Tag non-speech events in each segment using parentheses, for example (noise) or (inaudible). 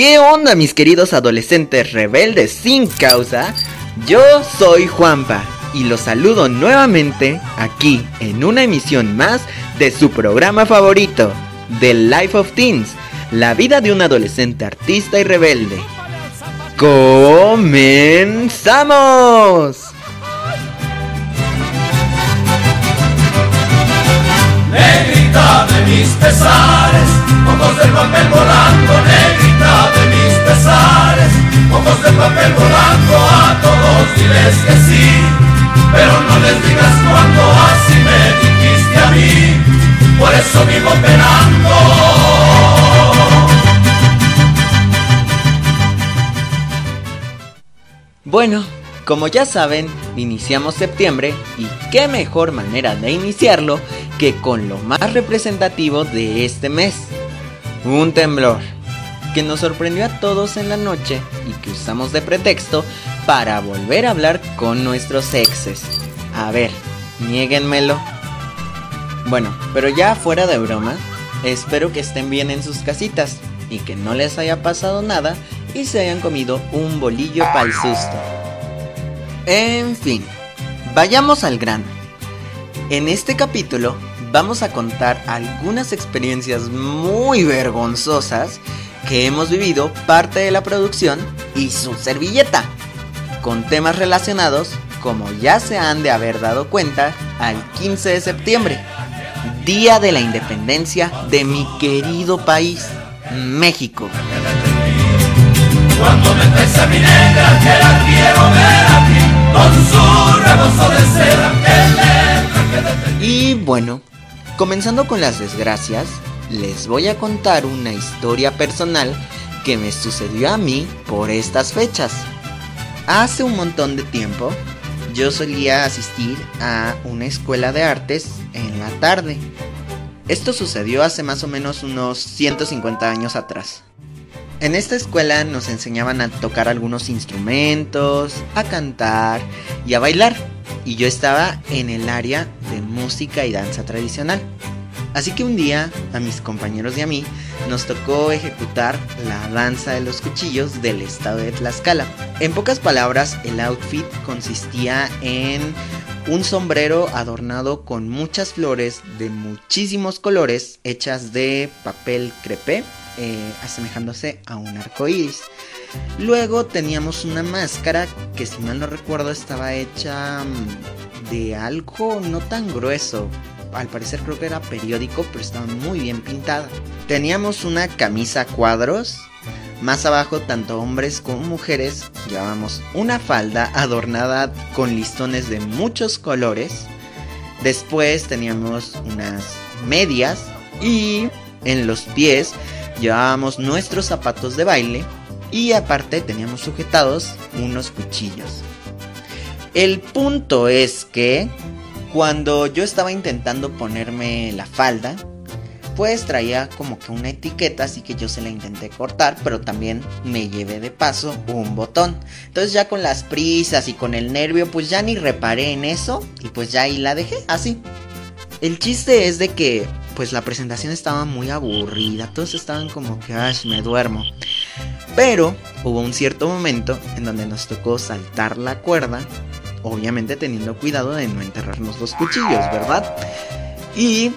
¿Qué onda mis queridos adolescentes rebeldes sin causa? Yo soy Juanpa y los saludo nuevamente aquí en una emisión más de su programa favorito, The Life of Teens, la vida de un adolescente artista y rebelde. ¡Comenzamos! Negrita de mis pesares, ojos de papel volando, negrita ojos de papel volando, a todos diles que sí, pero no les digas cuando así me dijiste a mí, por eso vivo penando. Bueno, como ya saben, iniciamos septiembre y qué mejor manera de iniciarlo que con lo más representativo de este mes, un temblor, que nos sorprendió a todos en la noche y que usamos de pretexto para volver a hablar con nuestros exes. A ver, niéguenmelo. Bueno, pero ya fuera de broma, espero que estén bien en sus casitas y que no les haya pasado nada y se hayan comido un bolillo para el susto. En fin, vayamos al grano. En este capítulo vamos a contar algunas experiencias muy vergonzosas que hemos vivido parte de la producción y su servilleta, con temas relacionados, como ya se han de haber dado cuenta, al 15 de septiembre, Día de la Independencia de mi querido país, México. Cuando me traes a mi negra que la quiero ver aquí con su rebozo de seda que le Y bueno, comenzando con las desgracias, les voy a contar una historia personal que me sucedió a mí por estas fechas. Hace un montón de tiempo, yo solía asistir a una escuela de artes en la tarde. Esto sucedió hace más o menos unos 150 años atrás. En esta escuela nos enseñaban a tocar algunos instrumentos, a cantar y a bailar. Y yo estaba en el área de música y danza tradicional. Así que un día a mis compañeros y a mí nos tocó ejecutar la danza de los cuchillos del estado de Tlaxcala. En pocas palabras, el outfit consistía en un sombrero adornado con muchas flores de muchísimos colores hechas de papel crepé eh, asemejándose a un arco iris. Luego teníamos una máscara que, si mal no recuerdo, estaba hecha mm, de algo no tan grueso. Al parecer creo que era periódico, pero estaba muy bien pintada. Teníamos una camisa cuadros. Más abajo, tanto hombres como mujeres llevábamos una falda adornada con listones de muchos colores. Después teníamos unas medias y en los pies llevábamos nuestros zapatos de baile y aparte teníamos sujetados unos cuchillos. El punto es que cuando yo estaba intentando ponerme la falda, pues traía como que una etiqueta, así que yo se la intenté cortar, pero también me llevé de paso un botón. Entonces ya con las prisas y con el nervio, pues ya ni reparé en eso y pues ya ahí la dejé así. El chiste es de que pues la presentación estaba muy aburrida, todos estaban como que, ay, me duermo. Pero hubo un cierto momento en donde nos tocó saltar la cuerda, obviamente teniendo cuidado de no enterrarnos los cuchillos, ¿verdad? Y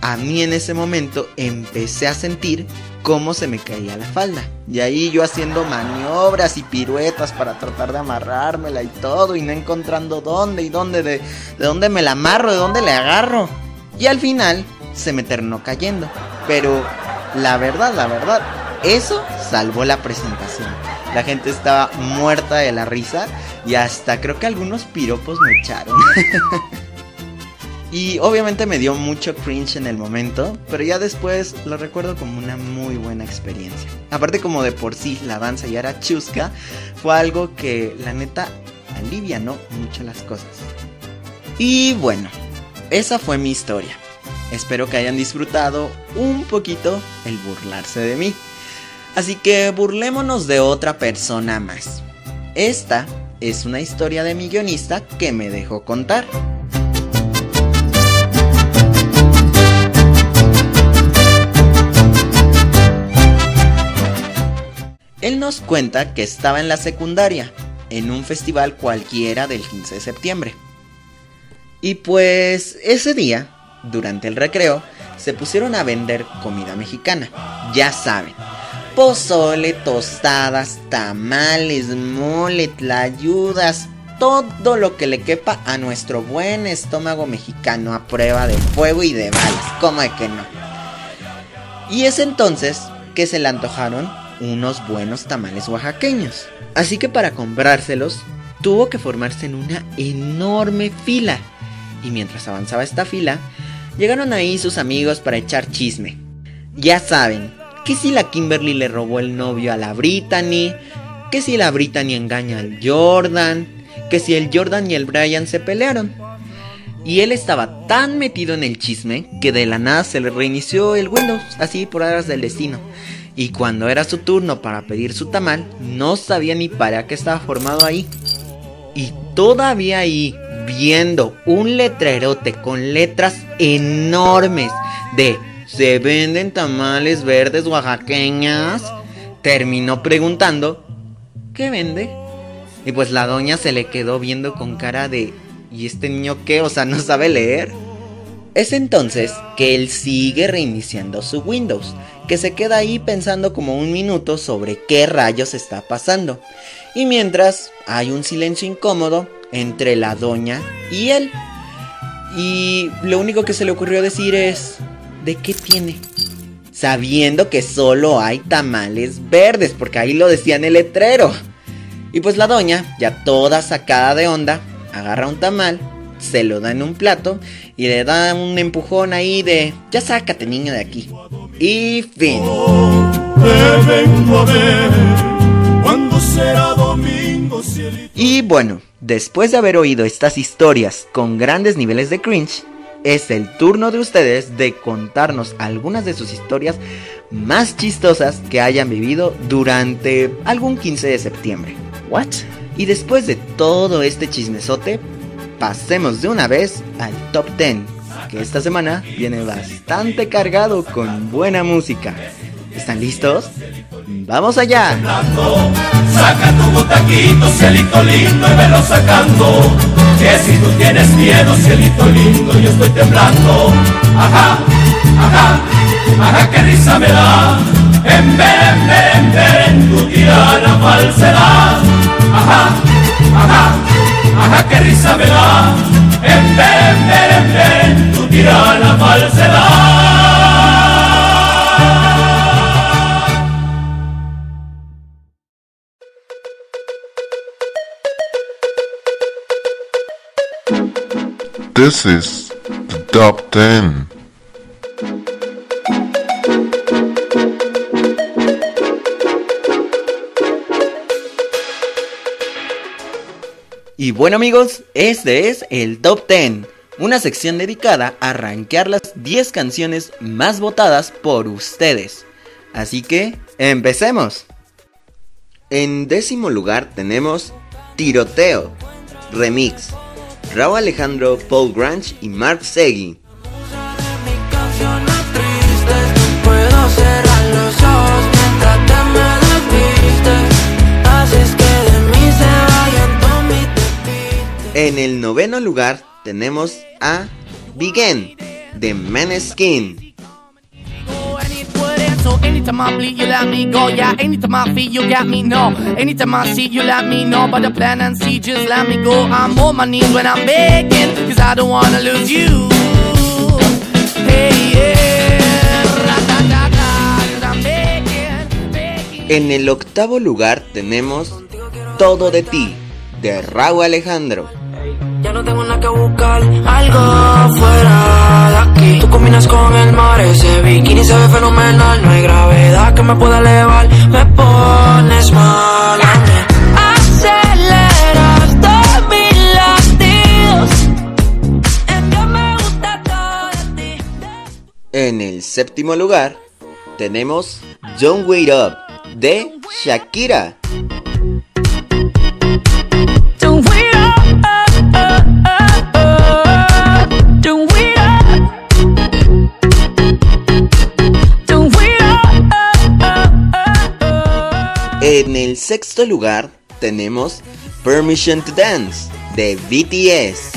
a mí en ese momento empecé a sentir cómo se me caía la falda. Y ahí yo haciendo maniobras y piruetas para tratar de amarrármela y todo, y no encontrando dónde y dónde, de, de dónde me la amarro, de dónde le agarro. Y al final se me terminó cayendo. Pero la verdad, la verdad, eso salvó la presentación. La gente estaba muerta de la risa y hasta creo que algunos piropos me echaron. (laughs) y obviamente me dio mucho cringe en el momento, pero ya después lo recuerdo como una muy buena experiencia. Aparte como de por sí la danza ya era chusca, fue algo que la neta alivianó mucho las cosas. Y bueno, esa fue mi historia. Espero que hayan disfrutado un poquito el burlarse de mí. Así que burlémonos de otra persona más. Esta es una historia de mi guionista que me dejó contar. Él nos cuenta que estaba en la secundaria, en un festival cualquiera del 15 de septiembre. Y pues ese día, durante el recreo, se pusieron a vender comida mexicana. Ya saben, pozole, tostadas, tamales, mole, tlayudas, todo lo que le quepa a nuestro buen estómago mexicano a prueba de fuego y de balas, ¿cómo de que no? Y es entonces que se le antojaron unos buenos tamales oaxaqueños. Así que para comprárselos, tuvo que formarse en una enorme fila. Y mientras avanzaba esta fila, llegaron ahí sus amigos para echar chisme. Ya saben, que si la Kimberly le robó el novio a la Brittany, que si la Brittany engaña al Jordan, que si el Jordan y el Brian se pelearon. Y él estaba tan metido en el chisme que de la nada se le reinició el Windows, así por aras del destino. Y cuando era su turno para pedir su tamal, no sabía ni para qué estaba formado ahí. Y todavía ahí, viendo un letrerote con letras enormes de se venden tamales verdes oaxaqueñas, terminó preguntando, ¿qué vende? Y pues la doña se le quedó viendo con cara de ¿y este niño qué? O sea, no sabe leer. Es entonces que él sigue reiniciando su Windows, que se queda ahí pensando como un minuto sobre qué rayos está pasando. Y mientras hay un silencio incómodo entre la doña y él. Y lo único que se le ocurrió decir es, ¿de qué tiene? Sabiendo que solo hay tamales verdes, porque ahí lo decía en el letrero. Y pues la doña, ya toda sacada de onda, agarra un tamal, se lo da en un plato y le da un empujón ahí de, ya sácate niño de aquí. Y fin. Y bueno, después de haber oído estas historias con grandes niveles de cringe, es el turno de ustedes de contarnos algunas de sus historias más chistosas que hayan vivido durante algún 15 de septiembre. ¿What? Y después de todo este chismesote, pasemos de una vez al top 10, que esta semana viene bastante cargado con buena música. ¿Están listos? ¡Vamos allá! Saca tu butaquito, cielito lindo, y velo sacando. Que si tú tienes miedo, cielito lindo, yo estoy temblando. Ajá, ajá, ajá, qué risa me da. En ver, en ver, en ver, en tu tirana falsedad. Ajá, ajá, ajá, qué risa me da. En ver, en ver, en ver, en tu tirana falsedad. This is the top 10. Y bueno amigos, este es el Top 10, una sección dedicada a rankear las 10 canciones más votadas por ustedes. Así que, empecemos. En décimo lugar tenemos Tiroteo, Remix, Raúl Alejandro, Paul Grange y Mark Segui. En el noveno lugar tenemos a Begin de Maneskin. Anytime I bleed, you let me go. Yeah, anytime I you got me. No, anytime I see, you let me know. The plan and see, just let me go. I'm on my knees when I'm cause I don't wanna lose you. En el octavo lugar tenemos Todo de ti de Raúl Alejandro. Ya no tengo nada que buscar, algo fuera de aquí. Tú combinas con el mar, ese bikini se ve fenomenal. No hay gravedad que me pueda elevar, me pones mal a mí. Aceleras todos mis latidos. Es que me gusta todo de ti. En el séptimo lugar tenemos Don't Wait Up de Shakira. En sexto lugar tenemos Permission to Dance de BTS.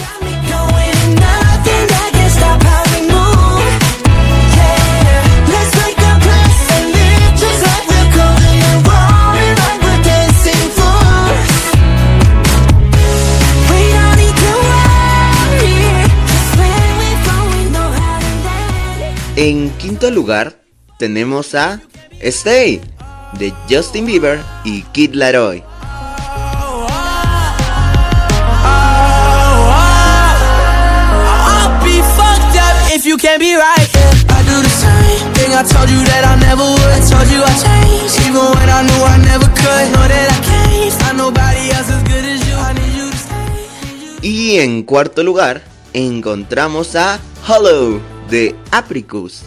En quinto lugar tenemos a Stay de Justin Bieber y Kid Laroi. Y en cuarto lugar encontramos a Hollow de Apricus.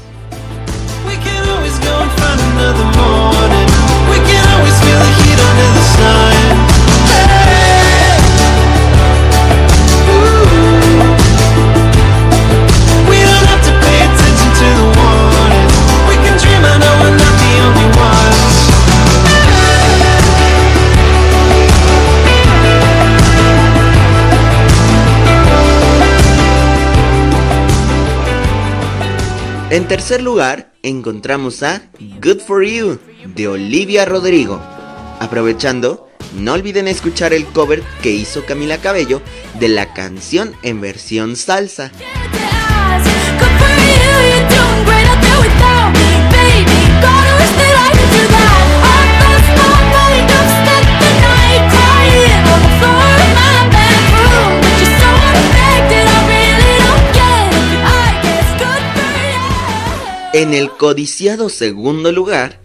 En tercer lugar encontramos a Good for You de Olivia Rodrigo. Aprovechando, no olviden escuchar el cover que hizo Camila Cabello de la canción en versión salsa. En el codiciado segundo lugar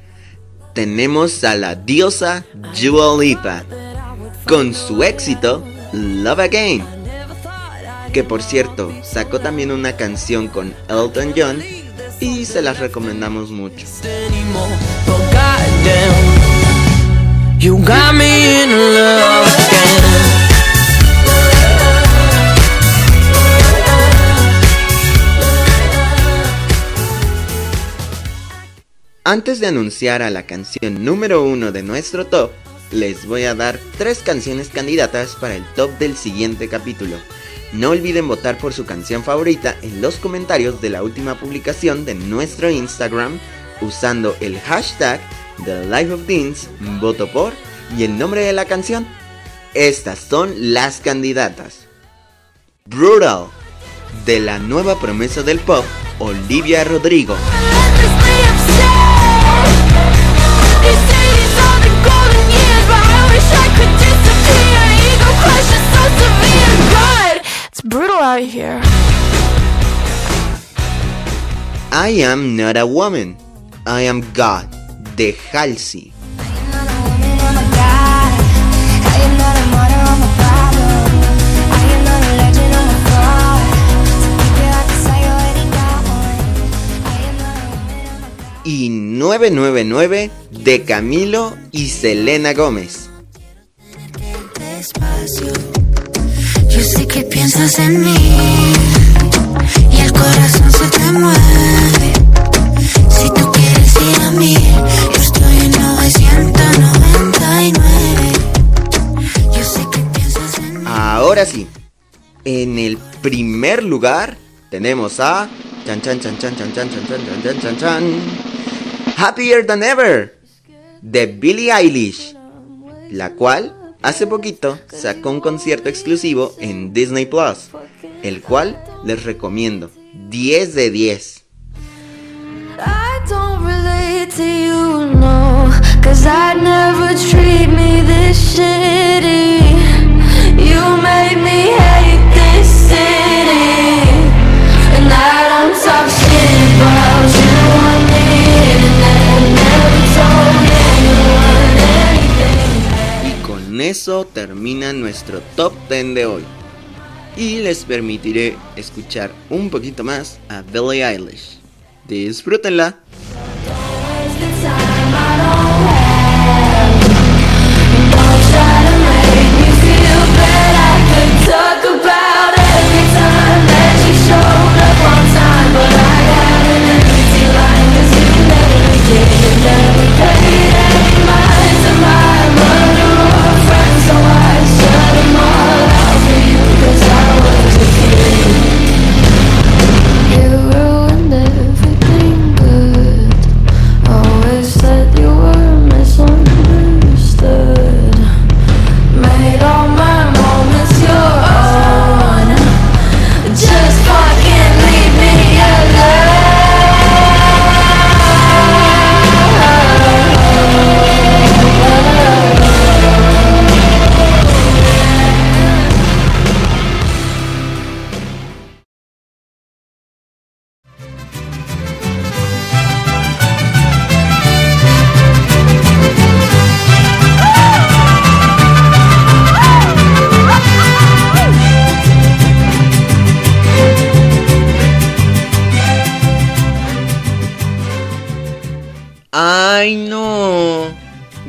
tenemos a la diosa Dua Lipa con su éxito Love Again, que por cierto sacó también una canción con Elton John y se las recomendamos mucho. Antes de anunciar a la canción número uno de nuestro top, les voy a dar tres canciones candidatas para el top del siguiente capítulo. No olviden votar por su canción favorita en los comentarios de la última publicación de nuestro Instagram usando el hashtag The voto por y el nombre de la canción. Estas son las candidatas. Brutal, de la nueva promesa del pop, Olivia Rodrigo. It's brutal out here. I am not a woman, I am God, the Halsey. Y 999 de Camilo y Selena Gómez. Yo sé que piensas en mí y el corazón se te mueve. Si tú quieres ir a mí, yo estoy en 999. Yo sé que piensas en mí. Ahora sí, en el primer lugar tenemos a chan chan chan chan chan chan chan chan chan chan chan chan Happier Than Ever. De Billie Eilish, la cual hace poquito sacó un concierto exclusivo en Disney Plus, el cual les recomiendo. 10 de 10. I don't relate to you, con eso termina nuestro top 10 de hoy. Y les permitiré escuchar un poquito más a Billie Eilish. Disfrútenla.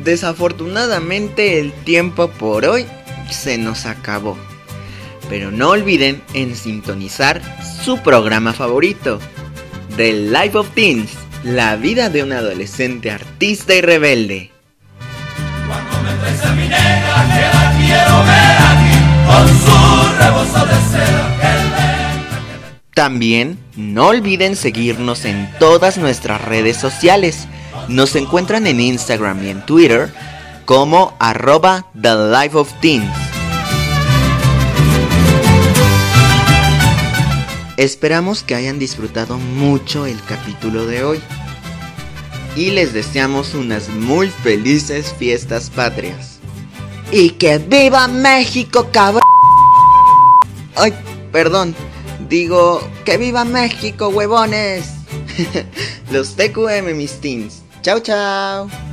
Desafortunadamente el tiempo por hoy se nos acabó. Pero no olviden en sintonizar su programa favorito, The Life of Teens, la vida de un adolescente artista y rebelde. Cuando me a mi negra, que la quiero ver aquí, con su rebozo de También no olviden seguirnos en todas nuestras redes sociales. Nos encuentran en Instagram y en Twitter como arroba The Life of. Esperamos que hayan disfrutado mucho el capítulo de hoy y les deseamos unas muy felices fiestas patrias. ¡Y que viva México, cabrón! Ay, perdón, digo, que viva México, huevones. (laughs) Los TQM, mis teens. Chao, chao.